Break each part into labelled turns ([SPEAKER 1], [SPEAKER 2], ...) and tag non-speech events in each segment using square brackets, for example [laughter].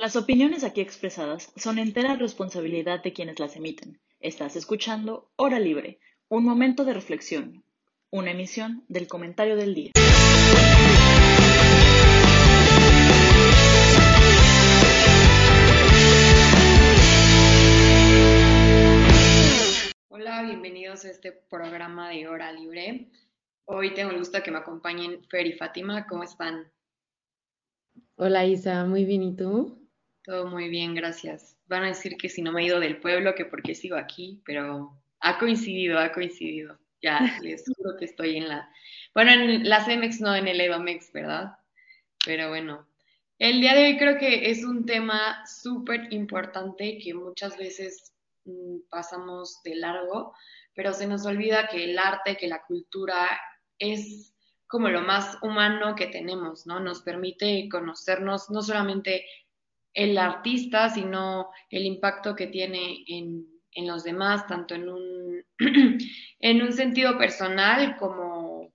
[SPEAKER 1] Las opiniones aquí expresadas son entera responsabilidad de quienes las emiten. Estás escuchando Hora Libre, un momento de reflexión, una emisión del comentario del día.
[SPEAKER 2] Hola, bienvenidos a este programa de Hora Libre. Hoy tengo el gusto de que me acompañen Fer y Fátima. ¿Cómo están?
[SPEAKER 3] Hola Isa, muy bien, ¿y tú?
[SPEAKER 2] Todo muy bien, gracias. Van a decir que si no me he ido del pueblo, que porque sigo aquí, pero ha coincidido, ha coincidido. Ya [laughs] les juro que estoy en la... Bueno, en la CEMEX, no en el EDOMEX, ¿verdad? Pero bueno, el día de hoy creo que es un tema súper importante que muchas veces mm, pasamos de largo, pero se nos olvida que el arte, que la cultura es como lo más humano que tenemos, ¿no? Nos permite conocernos no solamente el artista, sino el impacto que tiene en, los demás, tanto en un, [clears throat] en un sentido personal como,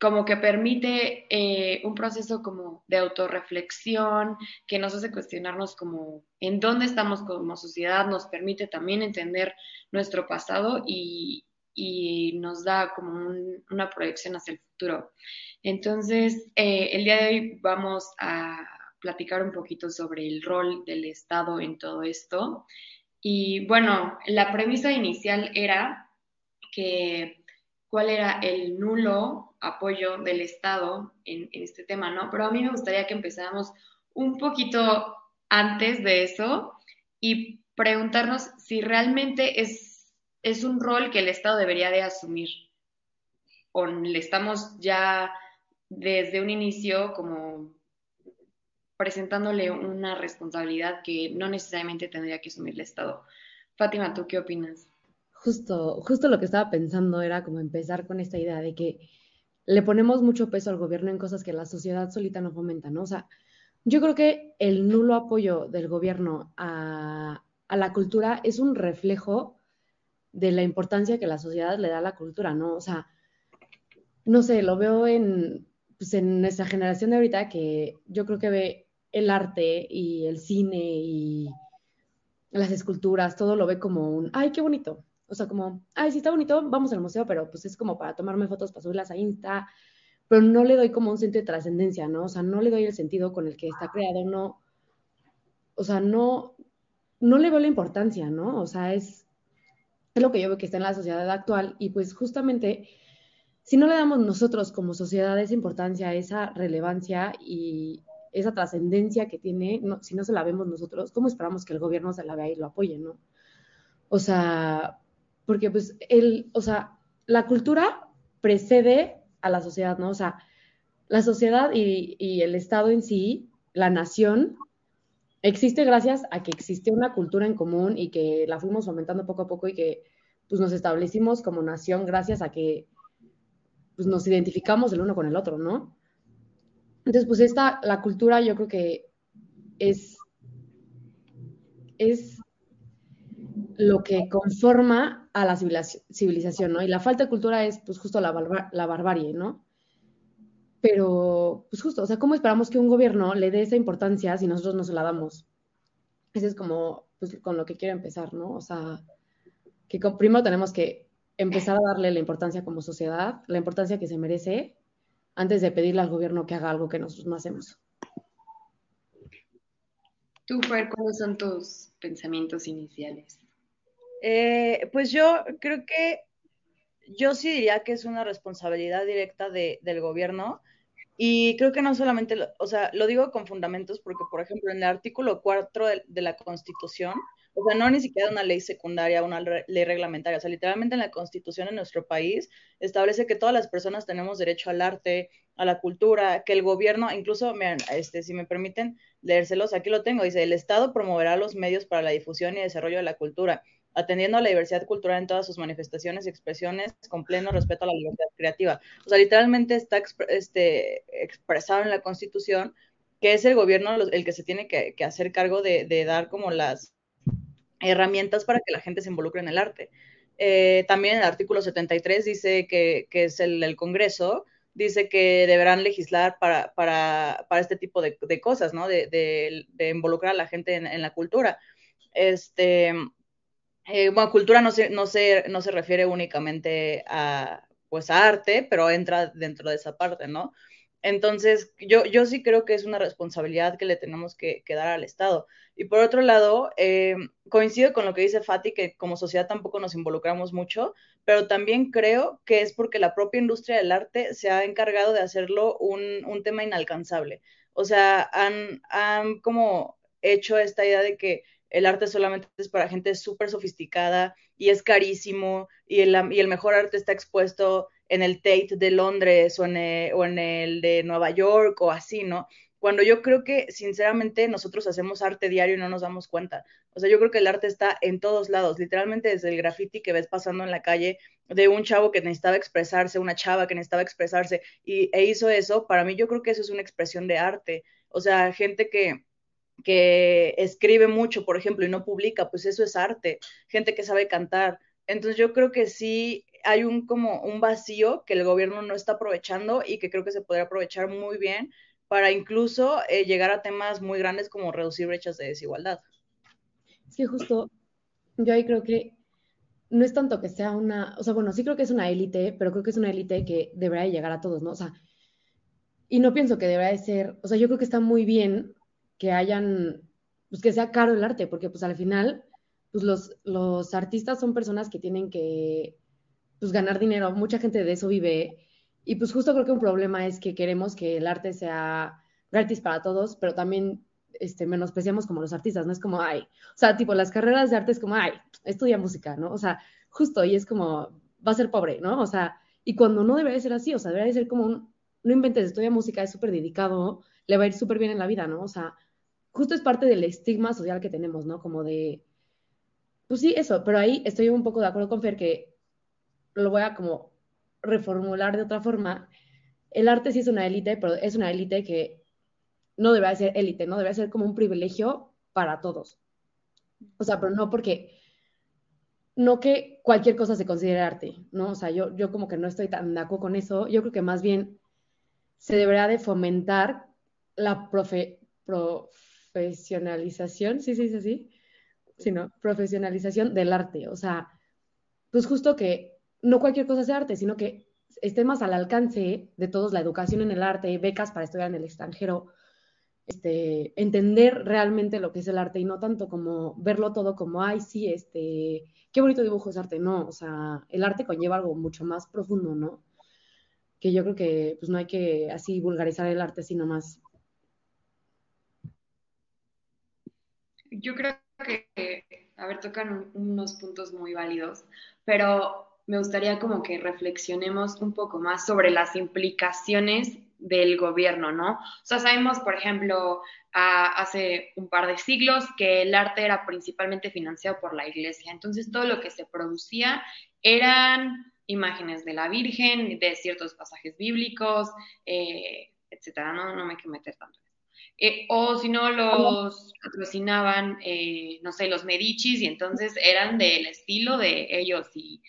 [SPEAKER 2] como que permite eh, un proceso como de autorreflexión que nos hace cuestionarnos como en dónde estamos como sociedad, nos permite también entender nuestro pasado y, nos da como una proyección hacia el futuro. Entonces, eh, el día de hoy vamos a platicar un poquito sobre el rol del Estado en todo esto. Y bueno, la premisa inicial era que cuál era el nulo apoyo del Estado en, este tema, ¿no? Pero a mí me gustaría que empezáramos un poquito antes de eso y preguntarnos si realmente es, es un rol que el Estado debería de asumir o le estamos ya desde un inicio como presentándole una responsabilidad que no necesariamente tendría que asumir el Estado. Fátima, ¿tú qué opinas?
[SPEAKER 3] Justo, justo lo que estaba pensando era como empezar con esta idea de que le ponemos mucho peso al gobierno en cosas que la sociedad solita no fomenta, ¿no? O sea, yo creo que el nulo apoyo del gobierno a, a la cultura es un reflejo de la importancia que la sociedad le da a la cultura, ¿no? O sea, no sé, lo veo en, pues en nuestra generación de ahorita que yo creo que ve el arte y el cine y las esculturas, todo lo ve como un, ay, qué bonito. O sea, como, ay, sí está bonito, vamos al museo, pero pues es como para tomarme fotos, para subirlas a Insta, pero no le doy como un sentido de trascendencia, ¿no? O sea, no le doy el sentido con el que está creado, no, o sea, no, no le veo la importancia, ¿no? O sea, es, es lo que yo veo que está en la sociedad actual y pues justamente si no le damos nosotros como sociedad esa importancia, esa relevancia y esa trascendencia que tiene, si no se la vemos nosotros, ¿cómo esperamos que el gobierno se la vea y lo apoye, no? O sea, porque pues el, o sea, la cultura precede a la sociedad, ¿no? O sea, la sociedad y, el Estado en sí, la nación, existe gracias a que existe una cultura en común y que la fuimos fomentando poco a poco y que pues nos establecimos como nación gracias a que pues nos identificamos el uno con el otro, ¿no? Entonces, pues esta, la cultura yo creo que es, es lo que conforma a la civilización, ¿no? Y la falta de cultura es, pues, justo la, la barbarie, ¿no? Pero, pues, justo, o sea, ¿cómo esperamos que un gobierno le dé esa importancia si nosotros no se la damos? Ese es como, pues, con lo que quiero empezar, ¿no? O sea, que primero tenemos que empezar a darle la importancia como sociedad, la importancia que se merece, antes de pedirle al gobierno que haga algo que nosotros no hacemos.
[SPEAKER 2] Tú, Fer, ¿cuáles son tus pensamientos iniciales?
[SPEAKER 4] Eh, pues yo creo que yo sí diría que es una responsabilidad directa del gobierno y creo que no solamente, o sea, lo digo con fundamentos porque, por ejemplo, en el artículo 4 de la Constitución o sea, no ni siquiera una ley secundaria, una ley reglamentaria. O sea, literalmente en la constitución en nuestro país establece que todas las personas tenemos derecho al arte, a la cultura, que el gobierno, incluso, este, si me permiten leérselos, aquí lo tengo, dice, el Estado promoverá los medios para la difusión y desarrollo de la cultura, atendiendo a la diversidad cultural en todas sus manifestaciones y expresiones, con pleno respeto a la libertad creativa. O sea, literalmente está este, expresado en la Constitución que es el gobierno el que se tiene que, hacer cargo de, dar como las herramientas para que la gente se involucre en el arte. Eh, también el artículo 73 dice que, es el, Congreso dice que deberán legislar para, para, para este tipo de, de cosas, ¿no? De, de, involucrar a la gente en, en la cultura. Este, eh, bueno, cultura no se, no, se, no se refiere únicamente a, pues, arte, pero entra dentro de esa parte, ¿no? Entonces, yo, yo sí creo que es una responsabilidad que le tenemos que, dar al Estado. Y por otro lado, eh, coincido con lo que dice Fati, que como sociedad tampoco nos involucramos mucho, pero también creo que es porque la propia industria del arte se ha encargado de hacerlo un, un tema inalcanzable. O sea, han, han como hecho esta idea de que el arte solamente es para gente súper sofisticada y es carísimo y el, mejor arte está expuesto en el Tate de Londres o en, el, o en el de Nueva York o así, ¿no? Cuando yo creo que, sinceramente, nosotros hacemos arte diario y no nos damos cuenta. O sea, yo creo que el arte está en todos lados, literalmente desde el graffiti que ves pasando en la calle de un chavo que necesitaba expresarse, una chava que necesitaba expresarse y, e hizo eso, para mí yo creo que eso es una expresión de arte. O sea, gente que, que escribe mucho, por ejemplo, y no publica, pues eso es arte, gente que sabe cantar. Entonces yo creo que sí hay un como un vacío que el gobierno no está aprovechando y que creo que se podría aprovechar muy bien para incluso eh, llegar a temas muy grandes como reducir brechas de desigualdad.
[SPEAKER 3] Es que justo yo ahí creo que no es tanto que sea una, o sea, bueno, sí creo que es una élite, pero creo que es una élite que debería llegar a todos, ¿no? O sea, y no pienso que debería de ser, o sea, yo creo que está muy bien que hayan, pues que sea caro el arte, porque pues al final, pues los, los artistas son personas que tienen que, pues ganar dinero, mucha gente de eso vive, y pues justo creo que un problema es que queremos que el arte sea gratis para todos, pero también este, menospreciamos como los artistas, ¿no? Es como, ay, o sea, tipo, las carreras de arte es como, ay, estudia música, ¿no? O sea, justo, y es como, va a ser pobre, ¿no? O sea, y cuando no debería ser así, o sea, debería ser como un, no inventes, estudia música, es súper dedicado, le va a ir súper bien en la vida, ¿no? O sea, justo es parte del estigma social que tenemos, ¿no? Como de, pues sí, eso, pero ahí estoy un poco de acuerdo con Fer que lo voy a como reformular de otra forma. El arte sí es una élite, pero es una élite que no debería ser élite, ¿no? Debería ser como un privilegio para todos. O sea, pero no porque, no que cualquier cosa se considere arte, ¿no? O sea, yo, yo como que no estoy tan de acuerdo con eso. Yo creo que más bien se debería de fomentar la profe, profesionalización, sí, sí, sí, sí, sino profesionalización del arte. O sea, pues justo que no cualquier cosa sea arte, sino que esté más al alcance de todos la educación en el arte, becas para estudiar en el extranjero, este, entender realmente lo que es el arte y no tanto como verlo todo como, ay, sí, este, qué bonito dibujo es arte, no, o sea, el arte conlleva algo mucho más profundo, ¿no? Que yo creo que pues no hay que así vulgarizar el arte, sino más
[SPEAKER 2] yo creo que, a ver, tocan unos puntos muy válidos, pero me gustaría como que reflexionemos un poco más sobre las implicaciones del gobierno, ¿no? O sea, sabemos, por ejemplo, hace un par de siglos que el arte era principalmente financiado por la iglesia, entonces todo lo que se producía eran imágenes de la Virgen, de ciertos pasajes bíblicos, eh, etcétera, ¿no? No me hay que meter tanto. Eh, o si no, los patrocinaban, eh, no sé, los Medicis y entonces eran del estilo de ellos y,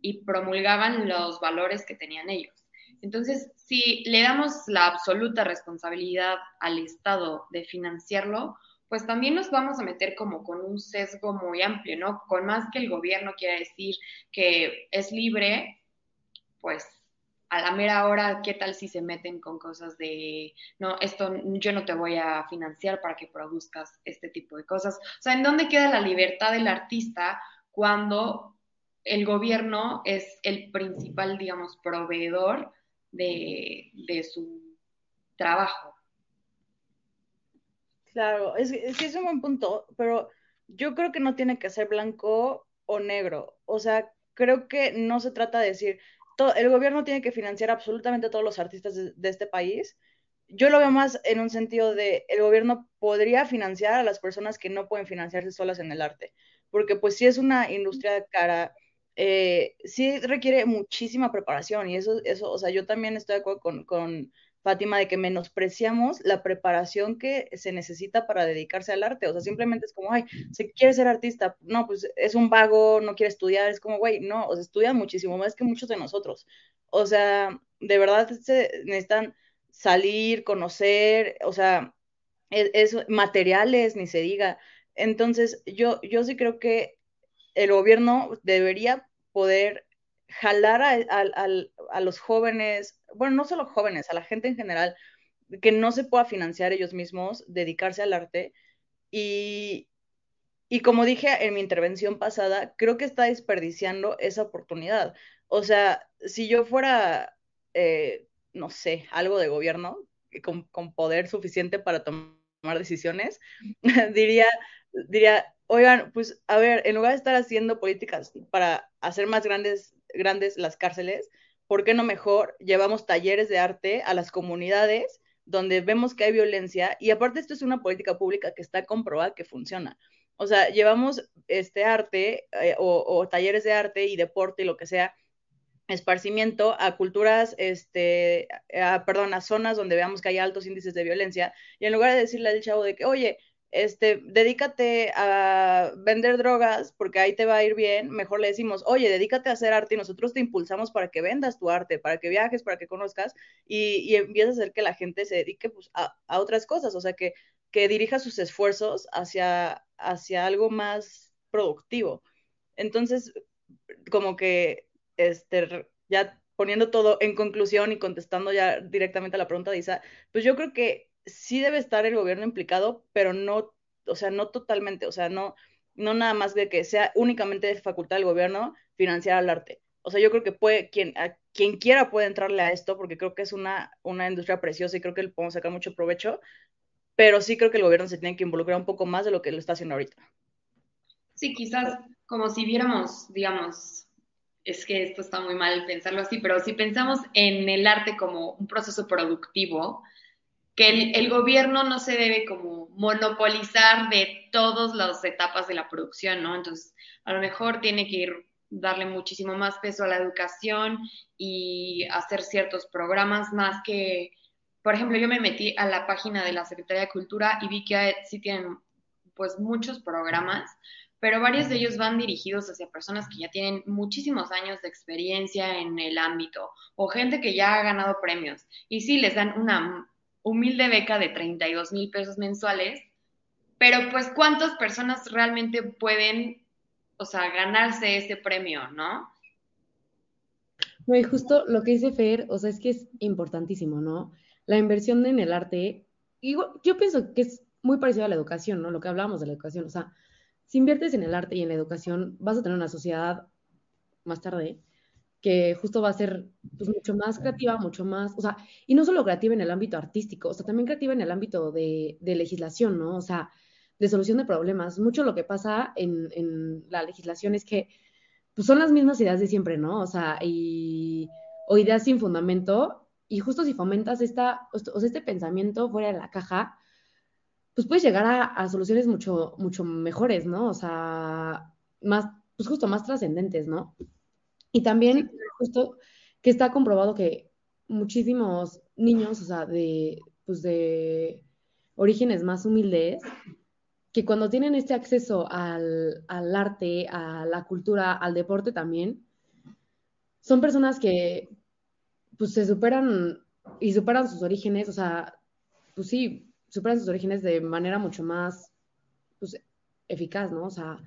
[SPEAKER 2] y promulgaban los valores que tenían ellos. Entonces, si le damos la absoluta responsabilidad al Estado de financiarlo, pues también nos vamos a meter como con un sesgo muy amplio, ¿no? Con más que el gobierno quiera decir que es libre, pues a la mera hora, ¿qué tal si se meten con cosas de, no, esto yo no te voy a financiar para que produzcas este tipo de cosas? O sea, ¿en dónde queda la libertad del artista cuando el gobierno es el principal, digamos, proveedor de, su trabajo?
[SPEAKER 4] Claro, es, es, es un buen punto, pero yo creo que no tiene que ser blanco o negro. O sea, creo que no se trata de decir, el gobierno tiene que financiar absolutamente a todos los artistas de, este país. Yo lo veo más en un sentido de el gobierno podría financiar a las personas que no pueden financiarse solas en el arte, porque pues si es una industria cara, eh, sí requiere muchísima preparación y eso, eso, o sea, yo también estoy de acuerdo con, con Fátima, de que menospreciamos la preparación que se necesita para dedicarse al arte. O sea, simplemente es como, ay, se quiere ser artista, no, pues es un vago, no quiere estudiar, es como, güey, no, o sea, estudian muchísimo más que muchos de nosotros. O sea, de verdad se necesitan salir, conocer, o sea, e, es, materiales, ni se diga. Entonces, yo, yo sí creo que el gobierno debería poder jalar a, los jóvenes, bueno, no solo jóvenes, a la gente en general, que no se pueda financiar ellos mismos, dedicarse al arte. Y, y como dije en mi intervención pasada, creo que está desperdiciando esa oportunidad. O sea, si yo fuera, eh, no sé, algo de gobierno, con, con poder suficiente para tomar decisiones, [laughs] diría, diría, oigan, pues a ver, en lugar de estar haciendo políticas para hacer más grandes, grandes las cárceles, ¿por qué no mejor llevamos talleres de arte a las comunidades donde vemos que hay violencia? Y aparte esto es una política pública que está comprobada que funciona. O sea, llevamos este arte eh, o, talleres de arte y deporte y lo que sea esparcimiento a culturas, este, perdón, a zonas donde veamos que hay altos índices de violencia, y en lugar de decirle al chavo de que, oye, este, dedícate a vender drogas porque ahí te va a ir bien, mejor le decimos, oye, dedícate a hacer arte y nosotros te impulsamos para que vendas tu arte, para que viajes, para que conozcas y, y empiezas a hacer que la gente se dedique pues, a, a, otras cosas, o sea, que, que dirija sus esfuerzos hacia, hacia algo más productivo. Entonces, como que este, ya poniendo todo en conclusión y contestando ya directamente a la pregunta de Isa, pues yo creo que sí debe estar el gobierno implicado, pero no, o sea, no totalmente, o sea, no, no nada más de que sea únicamente facultad del gobierno financiar al arte. O sea, yo creo que puede, quien, quien quiera puede entrarle a esto, porque creo que es una, una industria preciosa y creo que le podemos sacar mucho provecho, pero sí creo que el gobierno se tiene que involucrar un poco más de lo que lo está haciendo ahorita.
[SPEAKER 2] Sí, quizás como si viéramos, digamos, es que esto está muy mal pensarlo así, pero si pensamos en el arte como un proceso productivo, que el, gobierno no se debe como monopolizar de todas las etapas de la producción, ¿no? Entonces, a lo mejor tiene que ir darle muchísimo más peso a la educación y hacer ciertos programas más que, por ejemplo, yo me metí a la página de la Secretaría de Cultura y vi que sí tienen pues muchos programas, pero varios de ellos van dirigidos hacia personas que ya tienen muchísimos años de experiencia en el ámbito o gente que ya ha ganado premios. Y sí, les dan una humilde beca de 32 mil pesos mensuales, pero pues cuántas personas realmente pueden, o sea, ganarse ese premio, ¿no?
[SPEAKER 3] No, y justo lo que dice Fer, o sea, es que es importantísimo, ¿no? La inversión en el arte, y yo pienso que es muy parecido a la educación, ¿no? Lo que hablábamos de la educación, o sea, si inviertes en el arte y en la educación, vas a tener una sociedad más tarde que justo va a ser pues, mucho más creativa, mucho más, o sea, y no solo creativa en el ámbito artístico, o sea, también creativa en el ámbito de, de legislación, ¿no? O sea, de solución de problemas. Mucho lo que pasa en, en, la legislación es que pues, son las mismas ideas de siempre, ¿no? O sea, y, o ideas sin fundamento, y justo si fomentas esta, o sea, este pensamiento fuera de la caja, pues puedes llegar a, soluciones mucho, mucho mejores, ¿no? O sea, más, pues justo más trascendentes, ¿no? Y también, justo, que está comprobado que muchísimos niños, o sea, de, pues de orígenes más humildes, que cuando tienen este acceso al, al arte, a la cultura, al deporte también, son personas que, pues, se superan y superan sus orígenes, o sea, pues sí, superan sus orígenes de manera mucho más pues, eficaz, ¿no? O sea,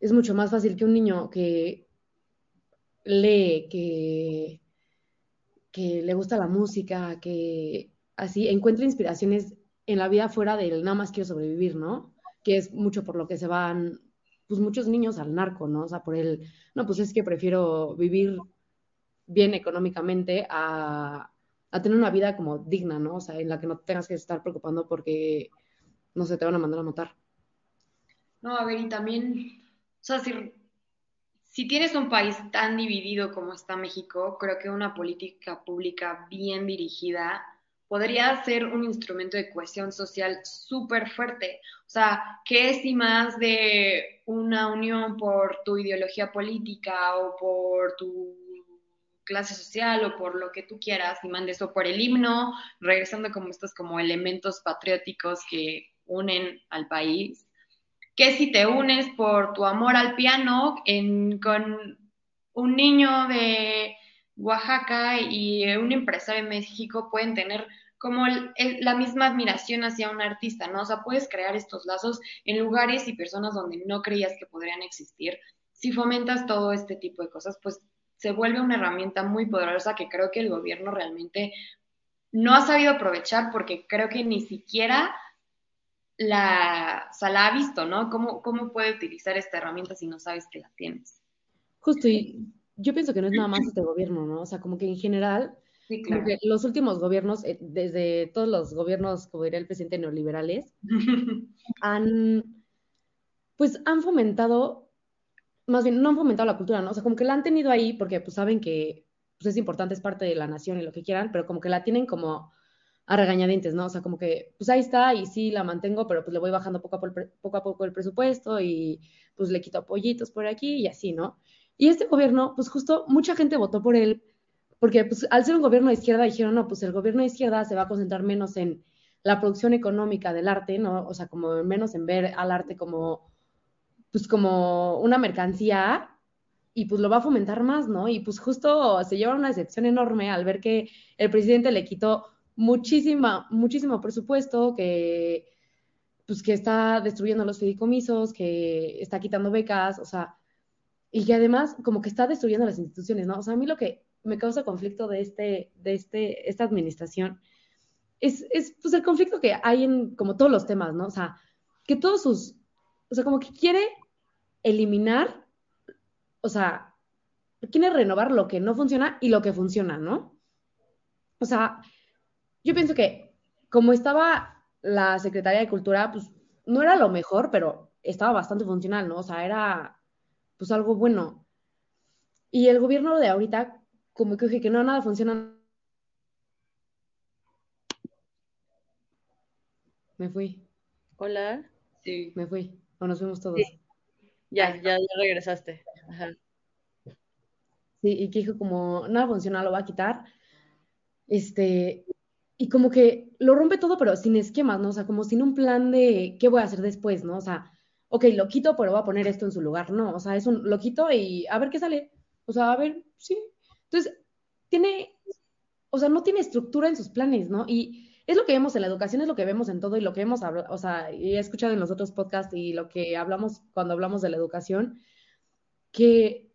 [SPEAKER 3] es mucho más fácil que un niño que lee, que, que le gusta la música, que así encuentre inspiraciones en la vida fuera del nada más quiero sobrevivir, ¿no? Que es mucho por lo que se van, pues muchos niños al narco, ¿no? O sea, por el, no, pues es que prefiero vivir bien económicamente a, a tener una vida como digna, ¿no? O sea, en la que no tengas que estar preocupando porque, no sé, te van a mandar a matar.
[SPEAKER 2] No, a ver, y también, o sea, si, si tienes un país tan dividido como está México, creo que una política pública bien dirigida podría ser un instrumento de cohesión social súper fuerte. O sea, ¿qué es si más de una unión por tu ideología política o por tu clase social o por lo que tú quieras y mandes o por el himno, regresando como estos como elementos patrióticos que unen al país, que si te unes por tu amor al piano con un niño de Oaxaca y un empresario de México pueden tener como la misma admiración hacia un artista, ¿no? O sea, puedes crear estos lazos en lugares y personas donde no creías que podrían existir. Si fomentas todo este tipo de cosas, pues se vuelve una herramienta muy poderosa que creo que el gobierno realmente no ha sabido aprovechar porque creo que ni siquiera la, o la ha visto, ¿no? ¿Cómo, ¿Cómo puede utilizar esta herramienta si no sabes que la tienes?
[SPEAKER 3] Justo, y yo pienso que no es nada más este gobierno, ¿no? O sea, como que en general los últimos gobiernos, eh, desde todos los gobiernos, como diría el presidente, neoliberales, [laughs] han, pues han fomentado, más bien, no han fomentado la cultura, ¿no? O sea, como que la han tenido ahí porque pues saben que pues, es importante, es parte de la nación y lo que quieran, pero como que la tienen como a regañadientes, ¿no? O sea, como que, pues ahí está y sí la mantengo, pero pues le voy bajando poco a poco, el presupuesto y pues le quito apoyitos por aquí y así, ¿no? Y este gobierno, pues justo mucha gente votó por él porque pues, al ser un gobierno de izquierda dijeron, no, pues el gobierno de izquierda se va a concentrar menos en la producción económica del arte, ¿no? O sea, como menos en ver al arte como, pues como una mercancía y pues lo va a fomentar más, ¿no? Y pues justo se lleva una decepción enorme al ver que el presidente le quitó muchísima, muchísimo presupuesto, que pues que está destruyendo los fideicomisos, que está quitando becas, o sea, y que además como que está destruyendo las instituciones, ¿no? O sea, a mí lo que me causa conflicto de, este, de este, esta administración es, es pues el conflicto que hay en como todos los temas, ¿no? O sea, que todos sus, o sea, como que quiere eliminar, o sea, quiere renovar lo que no funciona y lo que funciona, ¿no? O sea, yo pienso que como estaba la Secretaría de Cultura, pues no era lo mejor, pero estaba bastante funcional, ¿no? O sea, era pues algo bueno. Y el gobierno de ahorita como que dije que no, nada funciona. Me fui.
[SPEAKER 4] Hola.
[SPEAKER 2] Sí.
[SPEAKER 3] Me fui. O nos fuimos todos.
[SPEAKER 4] Ya, ya, ya regresaste. Ajá.
[SPEAKER 3] Sí, y que dijo como, nada funciona, lo va a quitar. Este, y como que lo rompe todo, pero sin esquemas, ¿no? O sea, como sin un plan de qué voy a hacer después, ¿no? O sea, ok, lo quito, pero voy a poner esto en su lugar. No, o sea, es un, lo quito y a ver qué sale. O sea, a ver, sí, entonces, tiene, o sea, no tiene estructura en sus planes, ¿no? Y es lo que vemos en la educación, es lo que vemos en todo y lo que hemos o sea, he escuchado en los otros podcasts y lo que hablamos cuando hablamos de la educación, que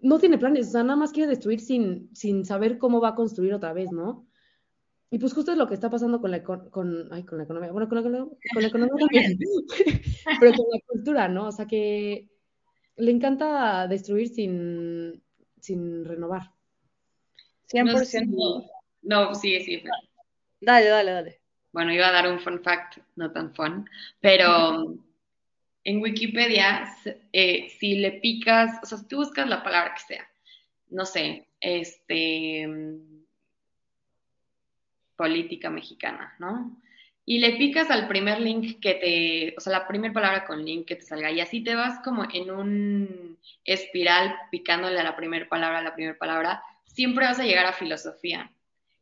[SPEAKER 3] no tiene planes, o sea, nada más quiere destruir sin, sin saber cómo va a construir otra vez, ¿no? Y pues justo es lo que está pasando con la, con, ay, con la economía, bueno, con la, [laughs] con la economía también, [laughs] pero con la cultura, ¿no? O sea, que le encanta destruir sin, sin renovar.
[SPEAKER 4] 100%.
[SPEAKER 2] No, sí, sí.
[SPEAKER 4] Dale, dale, dale.
[SPEAKER 2] Bueno, iba a dar un fun fact, no tan fun, pero en Wikipedia, eh, si le picas, o sea, si tú buscas la palabra que sea, no sé, este, política mexicana, ¿no? y le picas al primer link que te, o sea, la primera palabra con link que te salga, y así te vas como en un espiral picándole a la primera palabra, a la primera palabra, siempre vas a llegar a filosofía.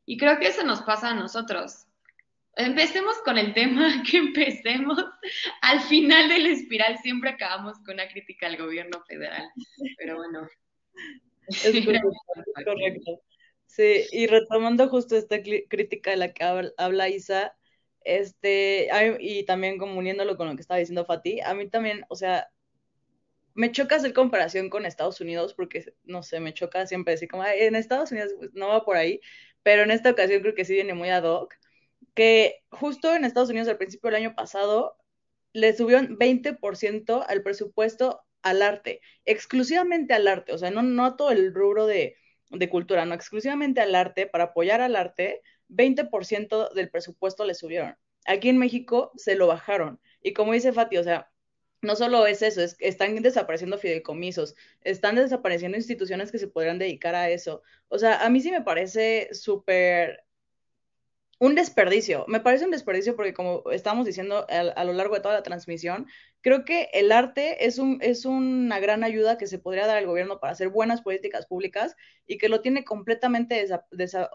[SPEAKER 2] Y creo que eso nos pasa a nosotros. Empecemos con el tema [laughs] que empecemos. Al final del espiral siempre acabamos con una crítica al gobierno federal. Pero bueno.
[SPEAKER 4] Es correcto. [laughs] Sí, y retomando justo esta crítica de la que habla Isa, este, y también como uniéndolo con lo que estaba diciendo Fati, a mí también, o sea, me choca hacer comparación con Estados Unidos porque, no sé, me choca siempre decir como, en Estados Unidos pues, no va por ahí, pero en esta ocasión creo que sí viene muy ad hoc, que justo en Estados Unidos al principio del año pasado le subió un 20% al presupuesto al arte, exclusivamente al arte, o sea, no, no todo el rubro de, de cultura, no, exclusivamente al arte, para apoyar al arte, 20% del presupuesto le subieron. Aquí en México se lo bajaron. Y como dice Fati, o sea, no solo es eso, es, están desapareciendo fideicomisos, están desapareciendo instituciones que se podrían dedicar a eso. O sea, a mí sí me parece súper un desperdicio. Me parece un desperdicio porque como estamos diciendo a, lo largo de toda la transmisión, creo que el arte es, un, es una gran ayuda que se podría dar al gobierno para hacer buenas políticas públicas y que lo tiene completamente,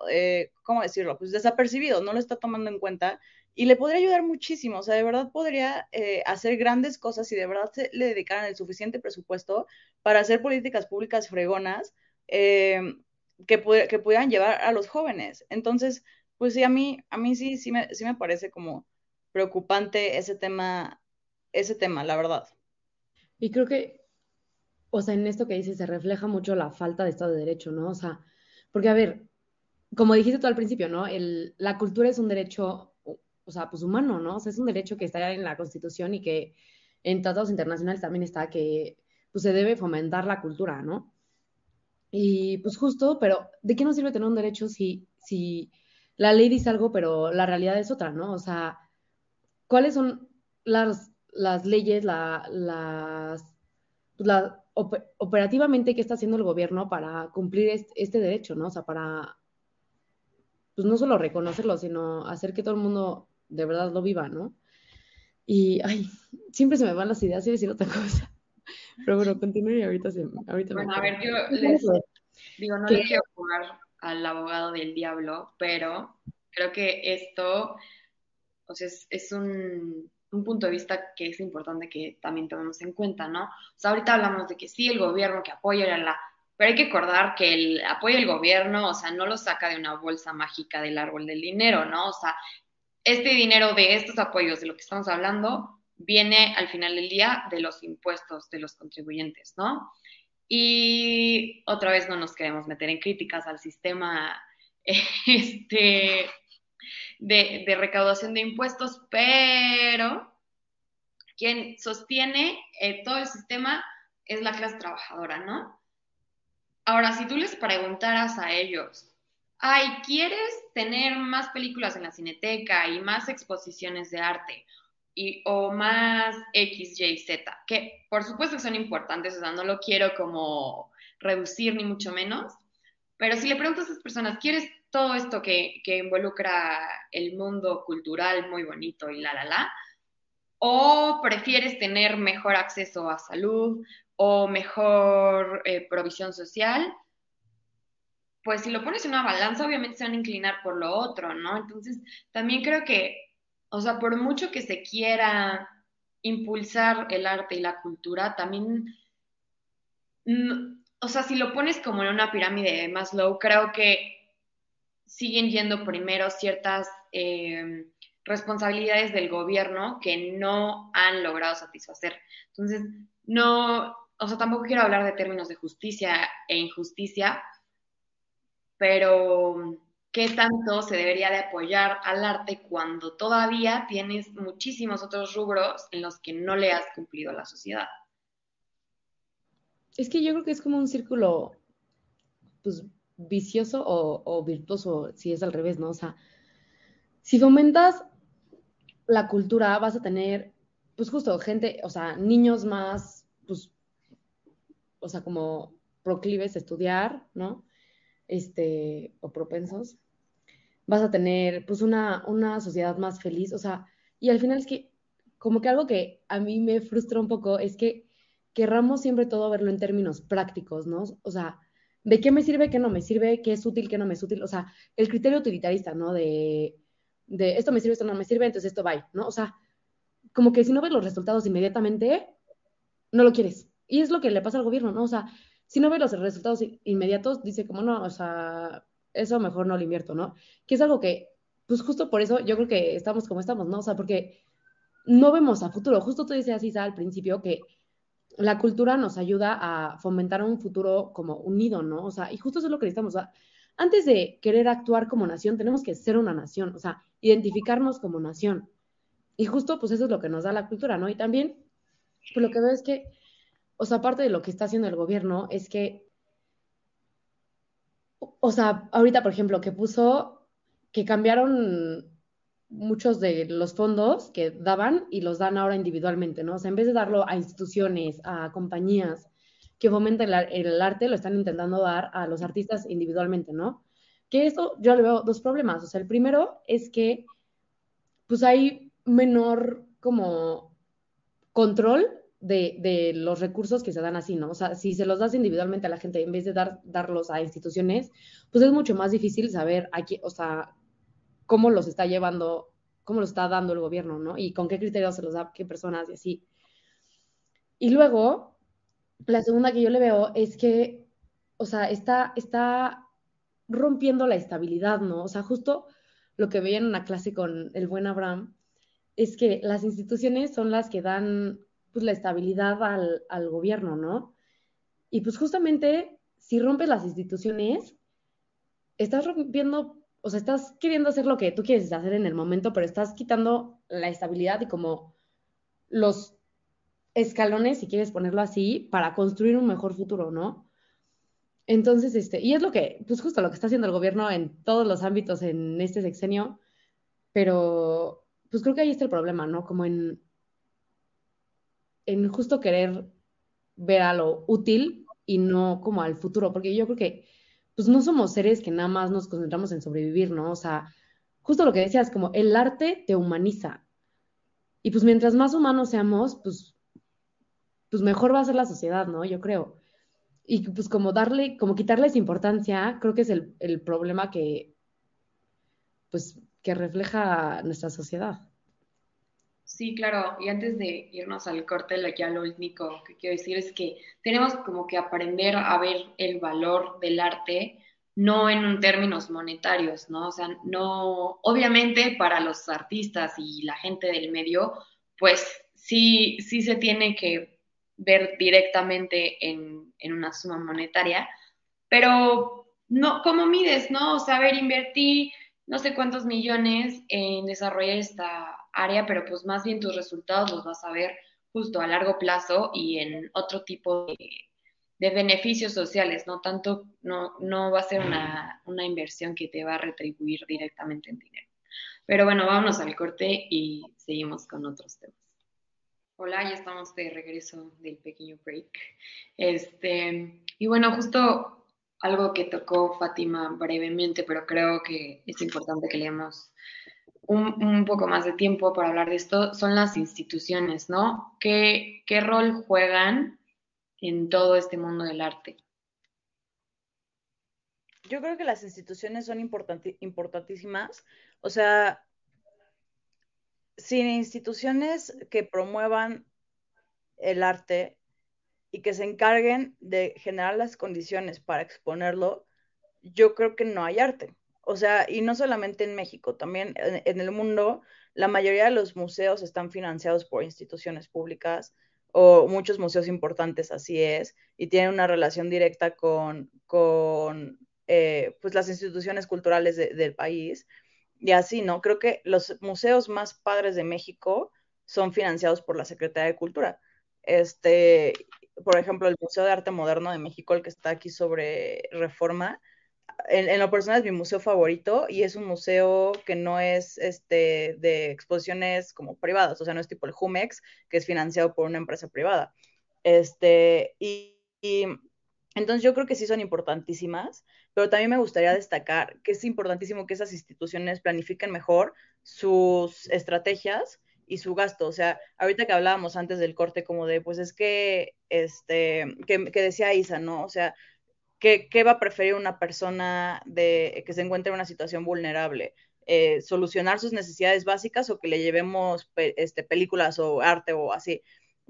[SPEAKER 4] eh, ¿cómo decirlo? Pues desapercibido, no lo está tomando en cuenta y le podría ayudar muchísimo. O sea, de verdad podría eh, hacer grandes cosas si de verdad se, le dedicaran el suficiente presupuesto para hacer políticas públicas fregonas eh, que, que pudieran llevar a los jóvenes. Entonces, pues sí, a mí, a mí sí, sí me, sí me parece como preocupante ese tema, ese tema, la verdad.
[SPEAKER 3] Y creo que, o sea, en esto que dices se refleja mucho la falta de Estado de Derecho, ¿no? O sea, porque a ver, como dijiste tú al principio, ¿no? El, la cultura es un derecho, o sea, pues humano, ¿no? O sea, es un derecho que está en la Constitución y que en tratados internacionales también está que pues se debe fomentar la cultura, ¿no? Y pues justo, pero ¿de qué nos sirve tener un derecho si, si la ley dice algo, pero la realidad es otra, ¿no? O sea, ¿cuáles son las, las leyes, la, las, pues, la, operativamente qué está haciendo el gobierno para cumplir este, derecho, ¿no? O sea, para, pues no solo reconocerlo, sino hacer que todo el mundo de verdad lo viva, ¿no? Y, ay, siempre se me van las ideas y decir otra cosa. Pero bueno, continúe y ahorita se ahorita
[SPEAKER 2] Bueno, a ver, yo les digo, no le quiero jugar al abogado del diablo, pero creo que esto o sea, es, un, punto de vista que es importante que también tomemos en cuenta, ¿no? O sea, ahorita hablamos de que sí, el gobierno que apoya la... Pero hay que acordar que el apoyo del gobierno, o sea, no lo saca de una bolsa mágica del árbol del dinero, ¿no? O sea, este dinero de estos apoyos de lo que estamos hablando viene al final del día de los impuestos de los contribuyentes, ¿no? Y otra vez no nos queremos meter en críticas al sistema [laughs] este, de, recaudación de impuestos, pero quien sostiene eh, todo el sistema es la clase trabajadora, ¿no? Ahora, si tú les preguntaras a ellos, ay, ¿quieres tener más películas en la cineteca y más exposiciones de arte? O más X, Y, Z, que por supuesto que son importantes, o sea, no lo quiero como reducir ni mucho menos, pero si le preguntas a esas personas, ¿quieres todo esto que, que involucra el mundo cultural muy bonito y la, la, la? ¿O prefieres tener mejor acceso a salud o mejor eh, provisión social? Pues si lo pones en una balanza, obviamente se van a inclinar por lo otro, ¿no? Entonces, también creo que o sea, por mucho que se quiera impulsar el arte y la cultura, también, o sea, si lo pones como en una pirámide de Maslow, creo que siguen yendo primero ciertas eh, responsabilidades del gobierno que no han logrado satisfacer. Entonces, no, o sea, tampoco quiero hablar de términos de justicia e injusticia, pero qué tanto se debería de apoyar al arte cuando todavía tienes muchísimos otros rubros en los que no le has cumplido a la sociedad.
[SPEAKER 3] Es que yo creo que es como un círculo, pues, vicioso o, virtuoso, si es al revés, ¿no? O sea, si fomentas la cultura, vas a tener, pues, justo gente, o sea, niños más, pues, o sea, como proclives a estudiar, ¿no? Este, o propensos, vas a tener pues una, una sociedad más feliz, o sea, y al final es que como que algo que a mí me frustra un poco es que querramos siempre todo verlo en términos prácticos, ¿no? O sea, ¿de qué me sirve, qué no me sirve, qué es útil, qué no me es útil? O sea, el criterio utilitarista, ¿no? De, de esto me sirve, esto no me sirve, entonces esto va, ¿no? O sea, como que si no ves los resultados inmediatamente, no lo quieres. Y es lo que le pasa al gobierno, ¿no? O sea, si no ve los resultados inmediatos, dice como no, o sea, eso mejor no lo invierto, ¿no? Que es algo que, pues justo por eso yo creo que estamos como estamos, ¿no? O sea, porque no vemos a futuro. Justo tú decías, Isa, al principio, que la cultura nos ayuda a fomentar un futuro como unido, ¿no? O sea, y justo eso es lo que necesitamos. Antes de querer actuar como nación, tenemos que ser una nación, o sea, identificarnos como nación. Y justo, pues eso es lo que nos da la cultura, ¿no? Y también, pues lo que veo es que o sea, aparte de lo que está haciendo el gobierno, es que, o sea, ahorita, por ejemplo, que puso, que cambiaron muchos de los fondos que daban y los dan ahora individualmente, ¿no? O sea, en vez de darlo a instituciones, a compañías que fomentan el, arte, lo están intentando dar a los artistas individualmente, ¿no? Que eso yo le veo dos problemas. O sea, el primero es que pues hay menor como control de, los recursos que se dan así, ¿no? O sea, si se los das individualmente a la gente en vez de dar, darlos a instituciones, pues es mucho más difícil saber aquí, o sea, cómo los está llevando, cómo los está dando el gobierno, ¿no? Y con qué criterios se los da, qué personas y así. Y luego, la segunda que yo le veo es que, o sea, está, está rompiendo la estabilidad, ¿no? O sea, justo lo que veía en una clase con el buen Abraham es que las instituciones son las que dan pues la estabilidad al, al gobierno, ¿no? Y pues justamente si rompes las instituciones, estás rompiendo, o sea, estás queriendo hacer lo que tú quieres hacer en el momento, pero estás quitando la estabilidad y como los escalones, si quieres ponerlo así, para construir un mejor futuro, ¿no? Entonces, este, y es lo que, pues justo lo que está haciendo el gobierno en todos los ámbitos en este sexenio, pero pues creo que ahí está el problema, ¿no? Como en, en justo querer ver a lo útil y no como al futuro, porque yo creo que pues no somos seres que nada más nos concentramos en sobrevivir, ¿no? O sea, justo lo que decías, como el arte te humaniza. Y pues mientras más humanos seamos, pues, pues mejor va a ser la sociedad, ¿no? Yo creo. Y pues como darle, como quitarles importancia, creo que es el, el problema que, pues, que refleja nuestra sociedad.
[SPEAKER 2] Sí, claro. Y antes de irnos al corte, ya lo único que quiero decir es que tenemos como que aprender a ver el valor del arte no en términos monetarios, ¿no? O sea, no, obviamente para los artistas y la gente del medio, pues sí, sí se tiene que ver directamente en, en una suma monetaria, pero no, ¿cómo mides, no? O sea, a ver, invertí no sé cuántos millones en desarrollar esta área, pero pues más bien tus resultados los vas a ver justo a largo plazo y en otro tipo de, beneficios sociales, no tanto, no, no va a ser una, una, inversión que te va a retribuir directamente en dinero. Pero bueno, vámonos al corte y seguimos con otros temas. Hola, ya estamos de regreso del pequeño break. Este, y bueno, justo algo que tocó Fátima brevemente, pero creo que es importante que leamos un, poco más de tiempo para hablar de esto, son las instituciones, ¿no? ¿Qué, qué rol juegan en todo este mundo del arte?
[SPEAKER 4] Yo creo que las instituciones son importantísimas. O sea, sin instituciones que promuevan el arte y que se encarguen de generar las condiciones para exponerlo, yo creo que no hay arte. O sea, y no solamente en México, también en, el mundo, la mayoría de los museos están financiados por instituciones públicas o muchos museos importantes así es, y tienen una relación directa con, con eh, pues las instituciones culturales del país. Y así, ¿no? Creo que los museos más padres de México son financiados por la Secretaría de Cultura. Este, por ejemplo, el Museo de Arte Moderno de México, el que está aquí sobre Reforma, en, lo personal es mi museo favorito y es un museo que no es este, de exposiciones como privadas, o sea, no es tipo el Jumex, que es financiado por una empresa privada. Este, y, entonces yo creo que sí son importantísimas, pero también me gustaría destacar que es importantísimo que esas instituciones planifiquen mejor sus estrategias y su gasto. O sea, ahorita que hablábamos antes del corte, como de, pues es que, este, que, que decía Isa, ¿no? O sea, ¿Qué, va a preferir una persona de, que se encuentre en una situación vulnerable? Eh, ¿Solucionar sus necesidades básicas o que le llevemos este, películas o arte o así?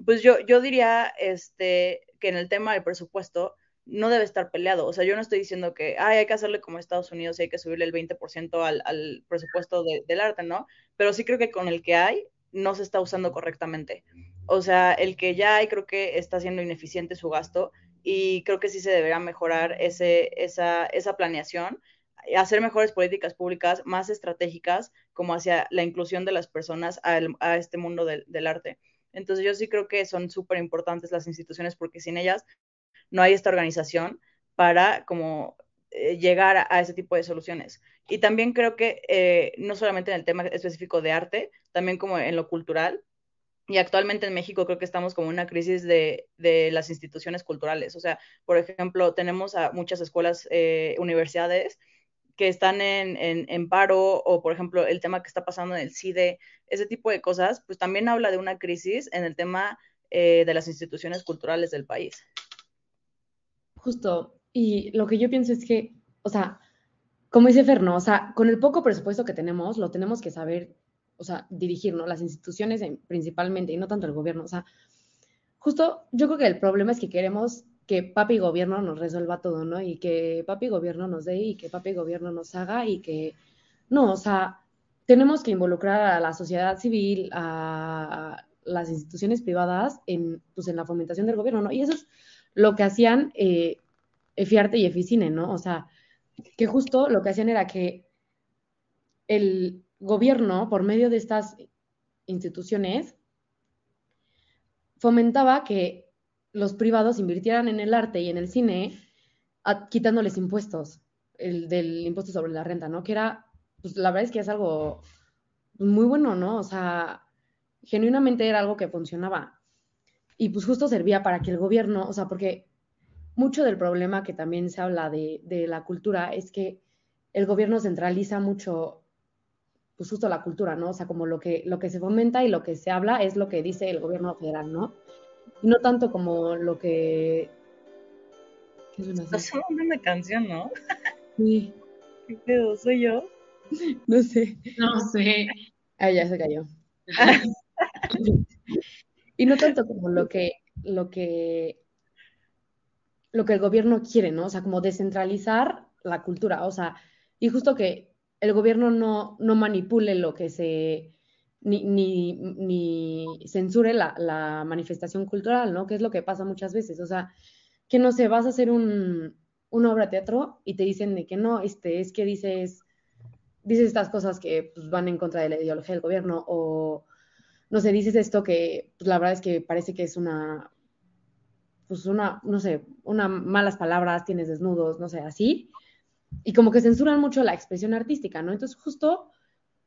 [SPEAKER 4] Pues yo, yo diría este, que en el tema del presupuesto no debe estar peleado. O sea, yo no estoy diciendo que hay que hacerle como Estados Unidos y hay que subirle el 20% al, al presupuesto del arte, ¿no? Pero sí creo que con el que hay no se está usando correctamente. O sea, el que ya hay creo que está siendo ineficiente su gasto y creo que sí se deberá mejorar ese, esa, esa planeación, hacer mejores políticas públicas más estratégicas como hacia la inclusión de las personas a este mundo del, del arte. Entonces yo sí creo que son súper importantes las instituciones porque sin ellas no hay esta organización para como eh, llegar a, ese tipo de soluciones. Y también creo que eh, no solamente en el tema específico de arte, también como en lo cultural, y actualmente en México creo que estamos como una crisis de, de, las instituciones culturales. O sea, por ejemplo, tenemos a muchas escuelas, eh, universidades que están en, en, paro o, por ejemplo, el tema que está pasando en el CIDE, ese tipo de cosas, pues también habla de una crisis en el tema eh, de las instituciones culturales del país.
[SPEAKER 3] Justo, y lo que yo pienso es que, o sea, como dice Ferno, o sea, con el poco presupuesto que tenemos, lo tenemos que saber, o sea, dirigir, ¿no? Las instituciones principalmente y no tanto el gobierno, o sea, justo yo creo que el problema es que queremos que papi gobierno nos resuelva todo, ¿no? Y que papi gobierno nos dé y que papi gobierno nos haga y que, no, o sea, tenemos que involucrar a la sociedad civil, a las instituciones privadas en, pues, en la fomentación del gobierno, ¿no? Y eso es lo que hacían eh, Efiarte y Eficine, ¿no? O sea, que justo lo que hacían era que el gobierno, por medio de estas instituciones, fomentaba que los privados invirtieran en el arte y en el cine quitándoles impuestos, el del impuesto sobre la renta, ¿no? Que era, pues la verdad es que es algo muy bueno, ¿no? O sea, genuinamente era algo que funcionaba. Y pues justo servía para que el gobierno, o sea, porque mucho del problema que también se habla de, de la cultura es que el gobierno centraliza mucho, pues justo la cultura, ¿no? O sea, como lo que, lo que se fomenta y lo que se habla es lo que dice el gobierno federal, ¿no? Y no tanto como lo que...
[SPEAKER 4] ¿Qué suena así? una canción, ¿no?
[SPEAKER 3] Sí. [laughs]
[SPEAKER 4] ¿Qué pedo? ¿Soy yo? [laughs]
[SPEAKER 3] No sé.
[SPEAKER 2] No sé.
[SPEAKER 3] Ah, ya se cayó. [laughs] y no tanto como lo que, lo que, lo que el gobierno quiere, ¿no? O sea, como descentralizar la cultura. O sea, y justo que el gobierno no, no manipule lo que se, ni, ni, ni censure la, la, manifestación cultural, ¿no? Que es lo que pasa muchas veces. O sea, que no sé, vas a hacer un, una obra de teatro y te dicen de que no, este, es que dices, dices estas cosas que pues, van en contra de la ideología del gobierno o, no sé, dices esto que pues, la verdad es que parece que es una, pues una, no sé, una malas palabras, tienes desnudos, no sé, así. Y como que censuran mucho la expresión artística, ¿no? Entonces, justo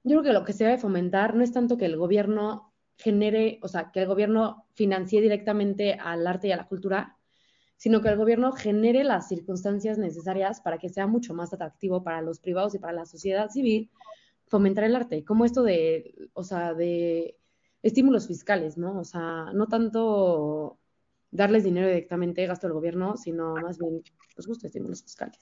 [SPEAKER 3] yo creo que lo que se debe fomentar no es tanto que el gobierno genere, o sea, que el gobierno financie directamente al arte y a la cultura, sino que el gobierno genere las circunstancias necesarias para que sea mucho más atractivo para los privados y para la sociedad civil fomentar el arte, como esto de, o sea, de estímulos fiscales, ¿no? O sea, no tanto darles dinero directamente, gasto del gobierno, sino más bien, pues justo estímulos fiscales.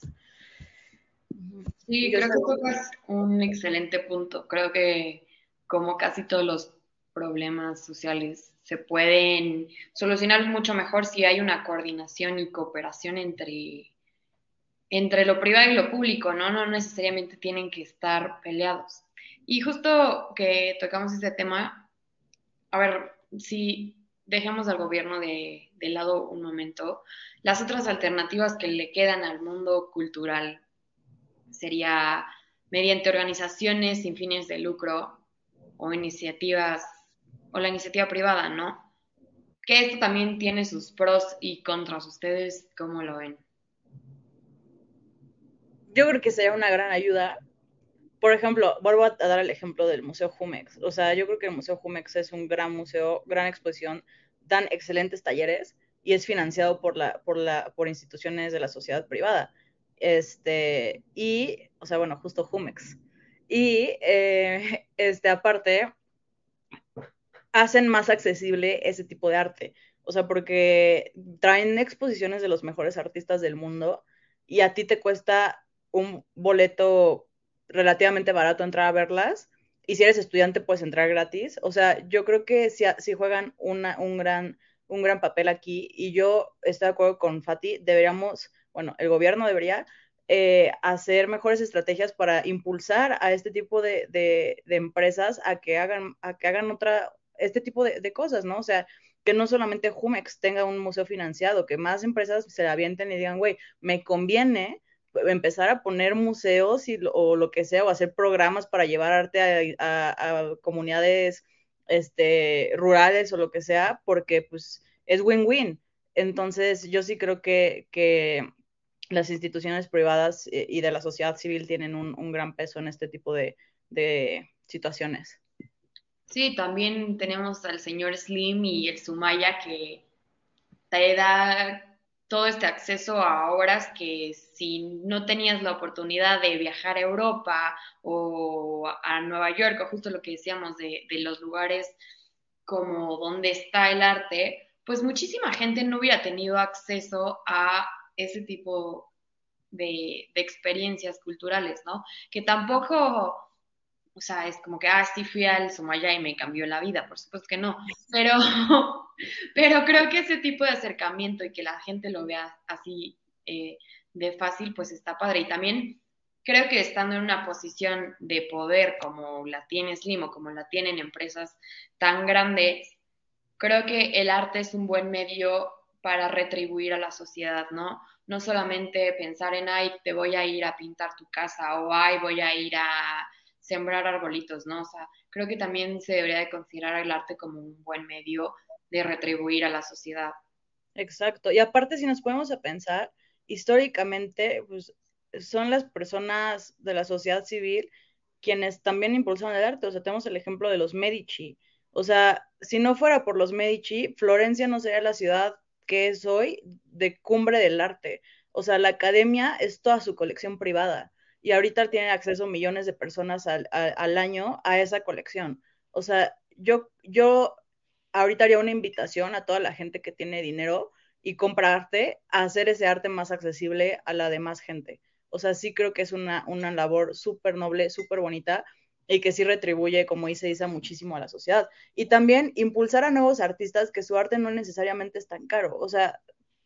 [SPEAKER 2] Sí, creo que tocas un excelente punto. Creo que como casi todos los problemas sociales se pueden solucionar mucho mejor si hay una coordinación y cooperación entre, entre lo privado y lo público, ¿no? No necesariamente tienen que estar peleados. Y justo que tocamos ese tema, a ver, si dejemos al gobierno de, de lado un momento, las otras alternativas que le quedan al mundo cultural sería mediante organizaciones sin fines de lucro o iniciativas o la iniciativa privada, ¿no? Que esto también tiene sus pros y contras. ¿Ustedes cómo lo ven?
[SPEAKER 4] Yo creo que sería una gran ayuda. Por ejemplo, vuelvo a dar el ejemplo del Museo Jumex. O sea, yo creo que el Museo Jumex es un gran museo, gran exposición, dan excelentes talleres y es financiado por, la, por, la, por instituciones de la sociedad privada. Este, y, o sea, bueno, justo Jumex. Y, eh, [laughs] este, aparte, hacen más accesible ese tipo de arte. O sea, porque traen exposiciones de los mejores artistas del mundo y a ti te cuesta un boleto relativamente barato entrar a verlas. Y si eres estudiante, puedes entrar gratis. O sea, yo creo que si, si juegan una, un, gran, un gran papel aquí, y yo estoy de acuerdo con Fati, deberíamos bueno, el gobierno debería eh, hacer mejores estrategias para impulsar a este tipo de, empresas a que hagan, a que hagan otra, este tipo de, cosas, ¿no? O sea, que no solamente Jumex tenga un museo financiado, que más empresas se avienten y digan, güey, me conviene empezar a poner museos y, o lo que sea, o hacer programas para llevar arte a, comunidades este, rurales o lo que sea, porque pues es win-win. Entonces, yo sí creo que, que, las instituciones privadas eh, y de la sociedad civil tienen un, gran peso en este tipo de, situaciones.
[SPEAKER 2] Sí, también tenemos al señor Slim y el Sumaya que te da todo este acceso a obras que si no tenías la oportunidad de viajar a Europa o a Nueva York, o justo lo que decíamos de, de los lugares como donde está el arte, pues muchísima gente no hubiera tenido acceso a ese tipo de, experiencias culturales, ¿no? Que tampoco, o sea, es como que, ah, sí fui al Sumaya y me cambió la vida, por supuesto que no, [laughs] pero, [laughs] pero creo que ese tipo de acercamiento y que la gente lo vea así eh, de fácil, pues está padre. Y también creo que estando en una posición de poder como la tiene Slim o como la tienen empresas tan grandes, creo que el arte es un buen medio para retribuir a la sociedad, ¿no? No solamente pensar en, ay, te voy a ir a pintar tu casa o, ay, voy a ir a sembrar arbolitos, ¿no? O sea, creo que también se debería de considerar el arte como un buen medio de retribuir a la sociedad.
[SPEAKER 4] Exacto. Y aparte, si nos ponemos a pensar, históricamente, pues son las personas de la sociedad civil quienes también impulsaron el arte. O sea, tenemos el ejemplo de los Medici. O sea, si no fuera por los Medici, Florencia no sería la ciudad que es hoy de cumbre del arte. O sea, la academia es toda su colección privada y ahorita tienen acceso millones de personas al, año a esa colección. O sea, yo, yo ahorita haría una invitación a toda la gente que tiene dinero y compra arte a hacer ese arte más accesible a la demás gente. O sea, sí creo que es una, una labor súper noble, súper bonita y que sí retribuye, como dice Isa, muchísimo a la sociedad. Y también impulsar a nuevos artistas que su arte no necesariamente es tan caro. O sea,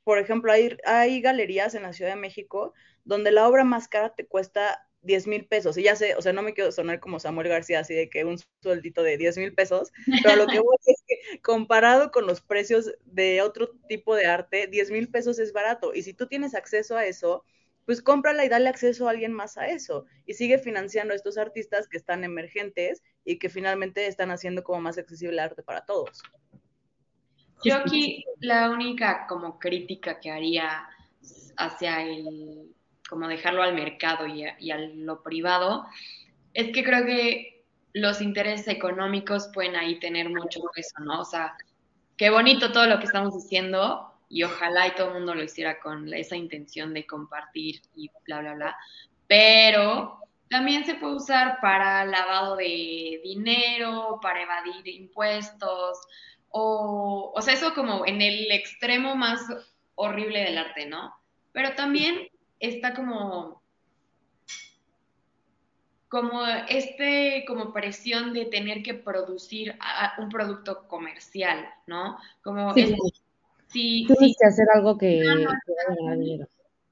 [SPEAKER 4] por ejemplo, hay, hay galerías en la Ciudad de México donde la obra más cara te cuesta 10 mil pesos. Y ya sé, o sea, no me quiero sonar como Samuel García, así de que un sueldito de 10 mil pesos, pero lo que [laughs] voy es que comparado con los precios de otro tipo de arte, 10 mil pesos es barato. Y si tú tienes acceso a eso, pues cómprala y dale acceso a alguien más a eso. Y sigue financiando a estos artistas que están emergentes y que finalmente están haciendo como más accesible el arte para todos.
[SPEAKER 2] Yo aquí la única como crítica que haría hacia el, como dejarlo al mercado y a, lo privado, es que creo que los intereses económicos pueden ahí tener mucho peso, ¿no? O sea, qué bonito todo lo que estamos diciendo, y ojalá y todo el mundo lo hiciera con esa intención de compartir y bla, bla, bla. Pero también se puede usar para lavado de dinero, para evadir impuestos, o, o sea, eso como en el extremo más horrible del arte, ¿no? Pero también está como como este como presión de tener que producir un producto comercial, ¿no? Como
[SPEAKER 3] Sí, Tienes que hacer algo que,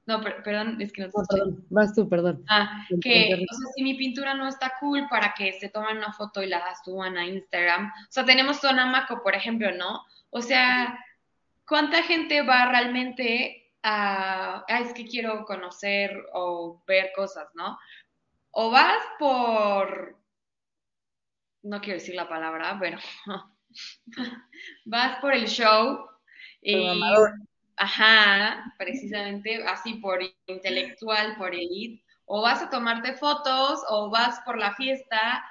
[SPEAKER 2] no, perdón, es que no,
[SPEAKER 3] perdón, vas tú, perdón.
[SPEAKER 2] Ah, que, o sea, si mi pintura no está cool para que se tomen una foto y la suban a Instagram. O sea, tenemos Sonamaco, por ejemplo, ¿no? O sea, ¿cuánta gente va realmente a, ah, es que quiero conocer o ver cosas, ¿no? O vas por, no quiero decir la palabra, pero [laughs] vas por el show ajá, precisamente así por intelectual, por elite, o vas a tomarte fotos o vas por la fiesta,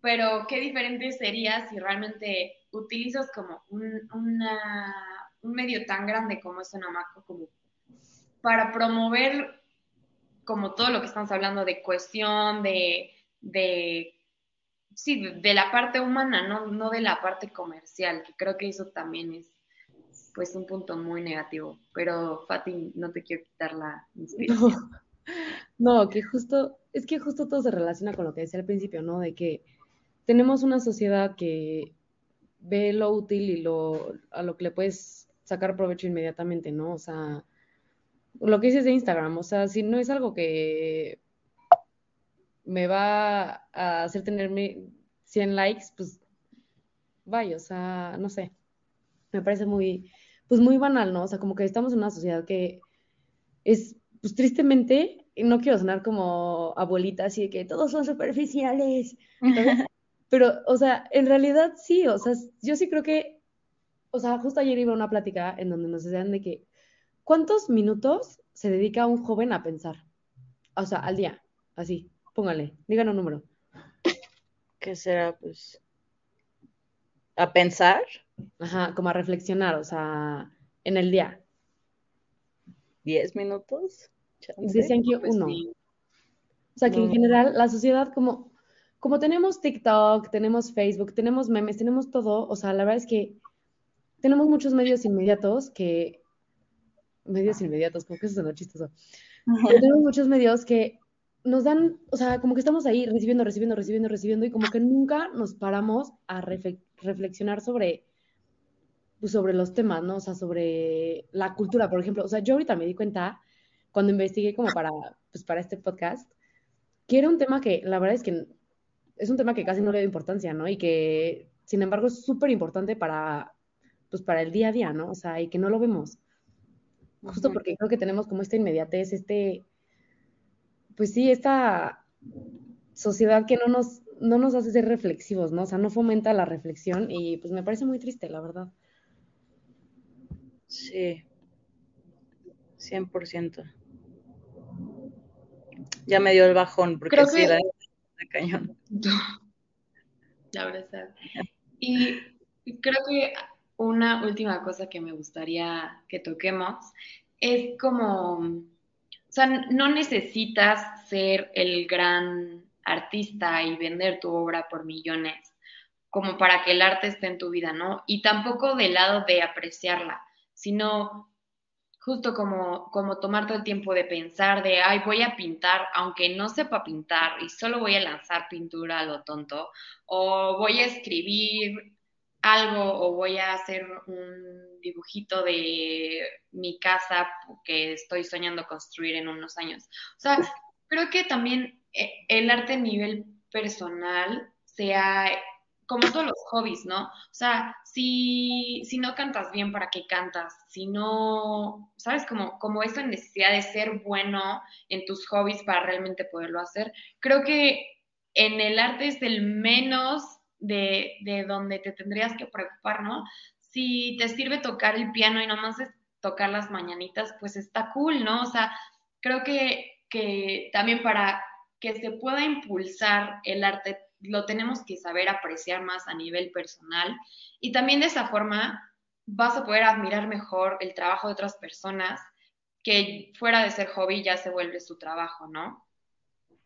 [SPEAKER 2] pero qué diferente sería si realmente utilizas como un, un medio tan grande como es una como para promover como todo lo que estamos hablando de cuestión, de, de sí, de, la parte humana, no, no de la parte comercial, que creo que eso también es pues un punto muy negativo. Pero Fati, no te quiero quitar la inspiración.
[SPEAKER 3] No, que justo, es que justo todo se relaciona con lo que decía al principio, ¿no? De que tenemos una sociedad que ve lo útil y lo, a lo que le puedes sacar provecho inmediatamente, ¿no? O sea, lo que dices de Instagram, o sea, si no es algo que me va a hacer tenerme 100 likes, pues vaya, o sea, no sé, me parece muy, pues muy banal, ¿no? O sea, como que estamos en una sociedad que es, pues tristemente, no quiero sonar como abuelita, así de que todos son superficiales, [laughs] pero, o sea, en realidad sí, o sea, yo sí creo que, o sea, justo ayer iba a una plática en donde nos decían de que, ¿cuántos minutos se dedica un joven a pensar? O sea, al día, así, póngale, digan un número.
[SPEAKER 4] ¿Qué será? Pues, a pensar.
[SPEAKER 3] Ajá, como a reflexionar, o sea, en el día.
[SPEAKER 4] 10 minutos.
[SPEAKER 3] Decían que pues uno. O sea, que en general la sociedad como, como tenemos TikTok, tenemos Facebook, tenemos memes, tenemos todo, o sea, la verdad es que tenemos muchos medios inmediatos que, medios inmediatos, como que eso es lo chistoso. tenemos muchos medios que nos dan, o sea, como que estamos ahí recibiendo, recibiendo, recibiendo, recibiendo y como que nunca nos paramos a reflexionar sobre, pues, sobre los temas, ¿no? O sea, sobre la cultura, por ejemplo. O sea, yo ahorita me di cuenta cuando investigué como para, pues, para este podcast, que era un tema que la verdad es que es un tema que casi no le da importancia, ¿no? Y que, sin embargo, es súper importante para, pues, para el día a día, ¿no? O sea, y que no lo vemos. Justo porque creo que tenemos como esta inmediatez, este pues sí, esta sociedad que no nos, no nos hace ser reflexivos, ¿no? O sea, no fomenta la reflexión y pues me parece muy triste, la verdad.
[SPEAKER 4] Sí, 100%. Ya me dio el bajón, porque Creo sí, que... la, cañón. [laughs]
[SPEAKER 2] La verdad. Y creo que una última cosa que me gustaría que toquemos es como o sea, no necesitas ser el gran artista y vender tu obra por millones como para que el arte esté en tu vida, ¿no? Y tampoco del lado de apreciarla, sino justo como, como tomar todo el tiempo de pensar de, ay, voy a pintar, aunque no sepa pintar y solo voy a lanzar pintura a lo tonto, o voy a escribir algo o voy a hacer un dibujito de mi casa que estoy soñando construir en unos años. O sea, creo que también eh, el arte a nivel personal sea como todos los hobbies, ¿no? O sea, si, si no cantas bien, ¿para qué cantas? Si no, ¿sabes? Como, como esa necesidad de ser bueno en tus hobbies para realmente poderlo hacer. Creo que en el arte es el menos de, de donde te tendrías que preocupar, ¿no? Si te sirve tocar el piano y nomás es tocar las mañanitas, pues está cool, ¿no? O sea, creo que, que también para que se pueda impulsar el arte, lo tenemos que saber apreciar más a nivel personal y también de esa forma vas a poder admirar mejor el trabajo de otras personas que fuera de ser hobby ya se vuelve su trabajo, ¿no?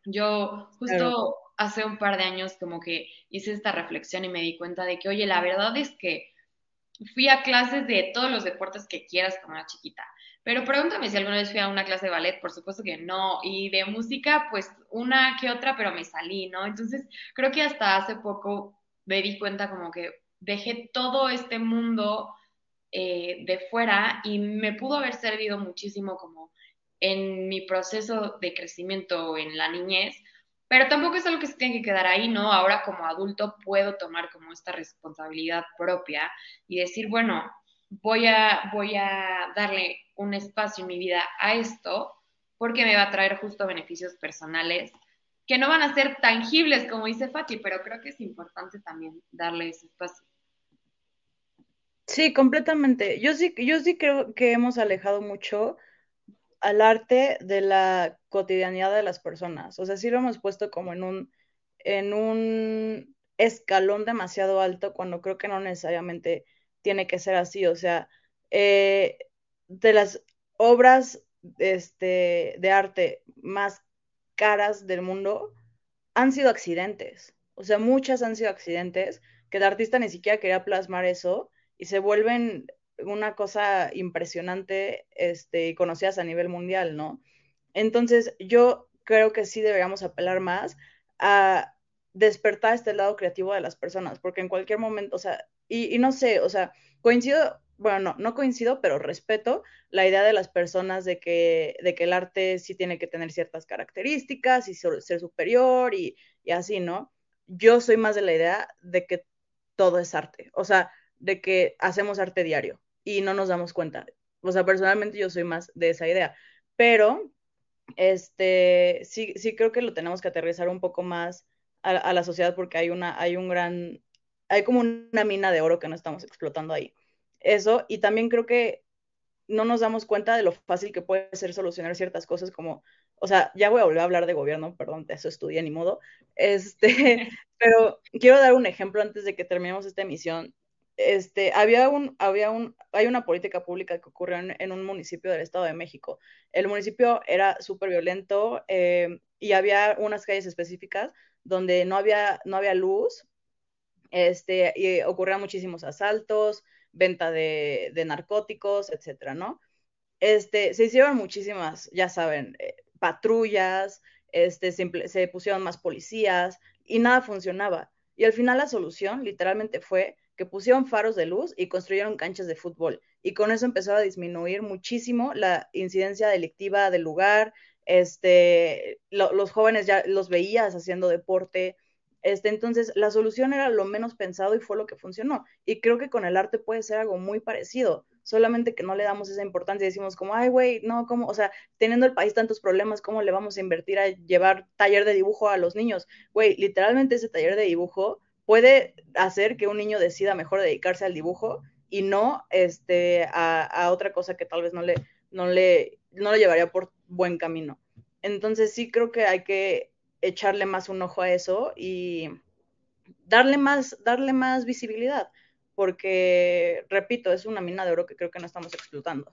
[SPEAKER 2] Yo justo hace un par de años como que hice esta reflexión y me di cuenta de que, oye, la verdad es que fui a clases de todos los deportes que quieras como una chiquita. Pero pregúntame si alguna vez fui a una clase de ballet, por supuesto que no. Y de música, pues una que otra, pero me salí, ¿no? Entonces, creo que hasta hace poco me di cuenta como que dejé todo este mundo eh, de fuera y me pudo haber servido muchísimo como en mi proceso de crecimiento en la niñez, pero tampoco es algo que se tiene que quedar ahí, ¿no? Ahora como adulto puedo tomar como esta responsabilidad propia y decir, bueno, voy a, voy a darle un espacio en mi vida a esto porque me va a traer justo beneficios personales que no van a ser tangibles, como dice Fati, pero creo que es importante también darle ese espacio.
[SPEAKER 4] Sí, completamente. Yo sí, yo sí creo que hemos alejado mucho al arte de la cotidianidad de las personas. O sea, sí lo hemos puesto como en un, en un escalón demasiado alto cuando creo que no necesariamente tiene que ser así. O sea, eh, de las obras este, de arte más caras del mundo han sido accidentes. O sea, muchas han sido accidentes que el artista ni siquiera quería plasmar eso y se vuelven una cosa impresionante este, y conocidas a nivel mundial, ¿no? Entonces, yo creo que sí deberíamos apelar más a despertar este lado creativo de las personas, porque en cualquier momento, o sea, y, no sé, o sea, coincido, bueno, no, no coincido, pero respeto la idea de las personas de que, de que el arte sí tiene que tener ciertas características y ser superior y, y así, ¿no? Yo soy más de la idea de que todo es arte, o sea, de que hacemos arte diario y no nos damos cuenta. O sea, personalmente yo soy más de esa idea, pero este, sí, sí creo que lo tenemos que aterrizar un poco más a, la sociedad porque hay una, hay un gran, hay como una mina de oro que no estamos explotando ahí. Eso, y también creo que no nos damos cuenta de lo fácil que puede ser solucionar ciertas cosas como, o sea, ya voy a volver a hablar de gobierno, perdón, de eso estudié ni modo, [laughs] este, [laughs] pero quiero dar un ejemplo antes de que terminemos esta emisión este, había un, había un, hay una política pública que ocurrió en, un municipio del Estado de México. El municipio era súper violento eh, y había unas calles específicas donde no había, no había luz, este, y ocurrían muchísimos asaltos, venta de, narcóticos, etcétera, ¿no? Este, se hicieron muchísimas, ya saben, eh, patrullas, este, se pusieron más policías y nada funcionaba. Y al final la solución literalmente fue que pusieron faros de luz y construyeron canchas de fútbol. Y con eso empezó a disminuir muchísimo la incidencia delictiva del lugar. Este, los jóvenes ya los veías haciendo deporte. Este, entonces, la solución era lo menos pensado y fue lo que funcionó. Y creo que con el arte puede ser algo muy parecido, solamente que no le damos esa importancia y decimos como, ay, güey, no, como, o sea, teniendo el país tantos problemas, ¿cómo le vamos a invertir a llevar taller de dibujo a los niños? Güey, literalmente ese taller de dibujo puede hacer que un niño decida mejor dedicarse al dibujo y no este, a, otra cosa que tal vez no le, no, le, no le llevaría por buen camino. Entonces sí creo que hay que echarle más un ojo a eso y darle más, darle más visibilidad, porque, repito, es una mina de oro que creo que no estamos explotando.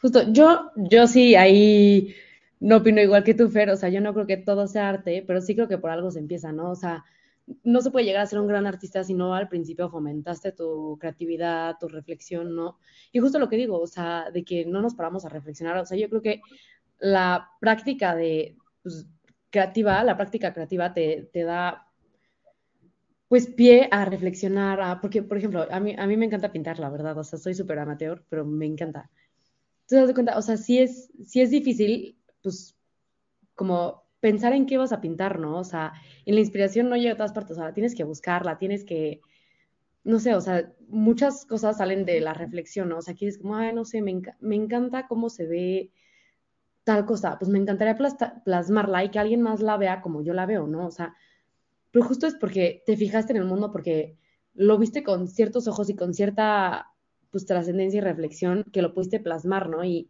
[SPEAKER 3] Justo, yo, yo sí ahí no opino igual que tú, Fer, o sea, yo no creo que todo sea arte, pero sí creo que por algo se empieza, ¿no? O sea, no se puede llegar a ser un gran artista si no al principio fomentaste tu creatividad, tu reflexión, ¿no? Y justo lo que digo, o sea, de que no nos paramos a reflexionar, o sea, yo creo que la práctica de pues, creativa, la práctica creativa te, te, da pues pie a reflexionar, a, porque, por ejemplo, a mí, a mí me encanta pintar, la verdad, o sea, soy súper amateur, pero me encanta. ¿Te das cuenta? O sea, sí es, sí es difícil, pues, como pensar en qué vas a pintar, ¿no? O sea, en la inspiración no llega a todas partes, o sea, tienes que buscarla, tienes que, no sé, o sea, muchas cosas salen de la reflexión, ¿no? O sea, aquí es como, ay, no sé, me, me encanta cómo se ve tal cosa, pues me encantaría plasmarla y que alguien más la vea como yo la veo, ¿no? O sea, pero justo es porque te fijaste en el mundo, porque lo viste con ciertos ojos y con cierta, pues, trascendencia y reflexión que lo pudiste plasmar, ¿no? Y,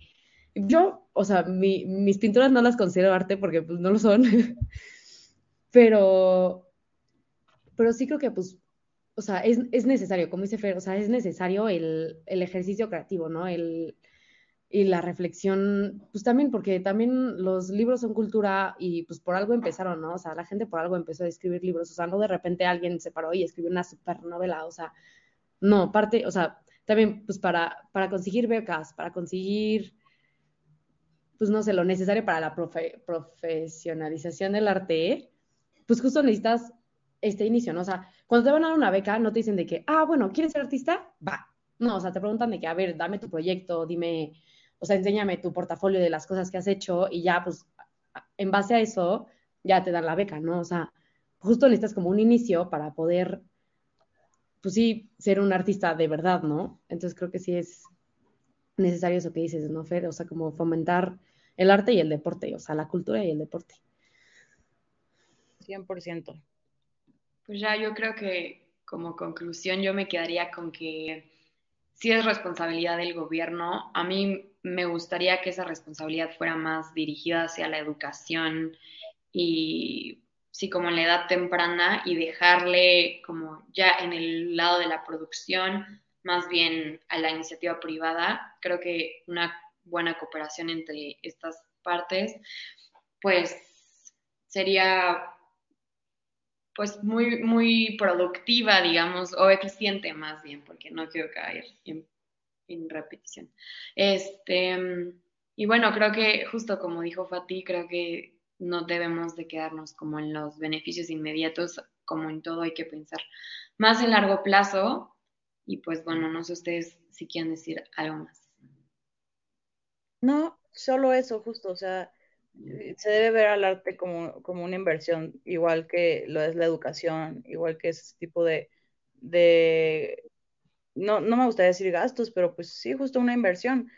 [SPEAKER 3] yo, o sea, mis pinturas no las considero arte porque pues no lo son, [laughs] pero, pero sí creo que pues, o sea, es, es necesario, como dice Fer, o sea, es necesario el, el ejercicio creativo, ¿no? El, y la reflexión, pues también, porque también los libros son cultura y pues por algo empezaron, ¿no? O sea, la gente por algo empezó a escribir libros, o sea, no de repente alguien se paró y escribió una supernovela, o sea, no, parte, o sea, también pues para, para conseguir becas, para conseguir pues no sé, lo necesario para la profesionalización del arte, pues justo necesitas este inicio, ¿no? O sea, cuando te van a dar una beca, no te dicen de que, ah, bueno, ¿quieres ser artista? Va. No, o sea, te preguntan de que, a ver, dame tu proyecto, dime, o sea, enséñame tu portafolio de las cosas que has hecho y ya, pues, en base a eso, ya te dan la beca, ¿no? O sea, justo necesitas como un inicio para poder, pues sí, ser un artista de verdad, ¿no? Entonces creo que sí es necesario eso que dices, ¿no, Fer? O sea, como fomentar el arte y el deporte, o sea, la cultura y el deporte.
[SPEAKER 4] 100%.
[SPEAKER 2] Pues ya yo creo que como conclusión yo me quedaría con que si es responsabilidad del gobierno, a mí me gustaría que esa responsabilidad fuera más dirigida hacia la educación y sí, como en la edad temprana y dejarle como ya en el lado de la producción más bien a la iniciativa privada. Creo que una buena cooperación entre estas partes, pues sería pues muy, muy productiva, digamos, o eficiente más bien, porque no quiero caer en, en repetición. Este, y bueno, creo que justo como dijo Fati, creo que no debemos de quedarnos como en los beneficios inmediatos, como en todo hay que pensar más en largo plazo y pues bueno, no sé ustedes si quieren decir algo más.
[SPEAKER 4] No, solo eso, justo, o sea, se debe ver al arte como, como una inversión, igual que lo es la educación, igual que ese tipo de, de no, no me gustaría decir gastos, pero pues sí, justo una inversión.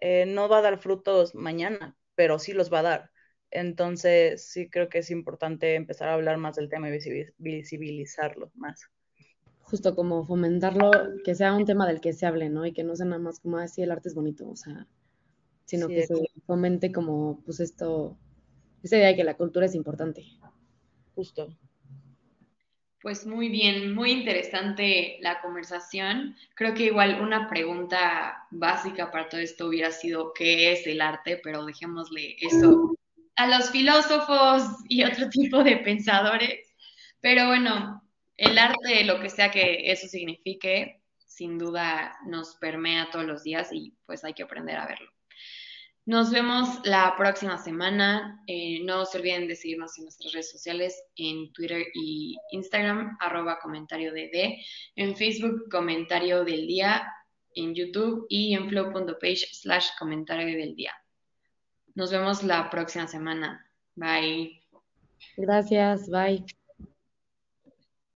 [SPEAKER 4] Eh, no va a dar frutos mañana, pero sí los va a dar. Entonces, sí creo que es importante empezar a hablar más del tema y visibilizarlo más
[SPEAKER 3] justo como fomentarlo, que sea un tema del que se hable, ¿no? Y que no sea nada más como así el arte es bonito, o sea, sino que se fomente como, pues esto, esa idea de que la cultura es importante.
[SPEAKER 4] Justo.
[SPEAKER 2] Pues muy bien, muy interesante la conversación. Creo que igual una pregunta básica para todo esto hubiera sido qué es el arte, pero dejémosle eso a los filósofos y otro tipo de pensadores. Pero bueno, el arte, lo que sea que eso signifique, sin duda nos permea todos los días y pues hay que aprender a verlo. Nos vemos la próxima semana. Eh, no se olviden de seguirnos en nuestras redes sociales, en Twitter y Instagram, arroba comentario en Facebook comentario del día, en YouTube y en flow.page slash comentario del día. Nos vemos la próxima semana. Bye.
[SPEAKER 3] Gracias, bye.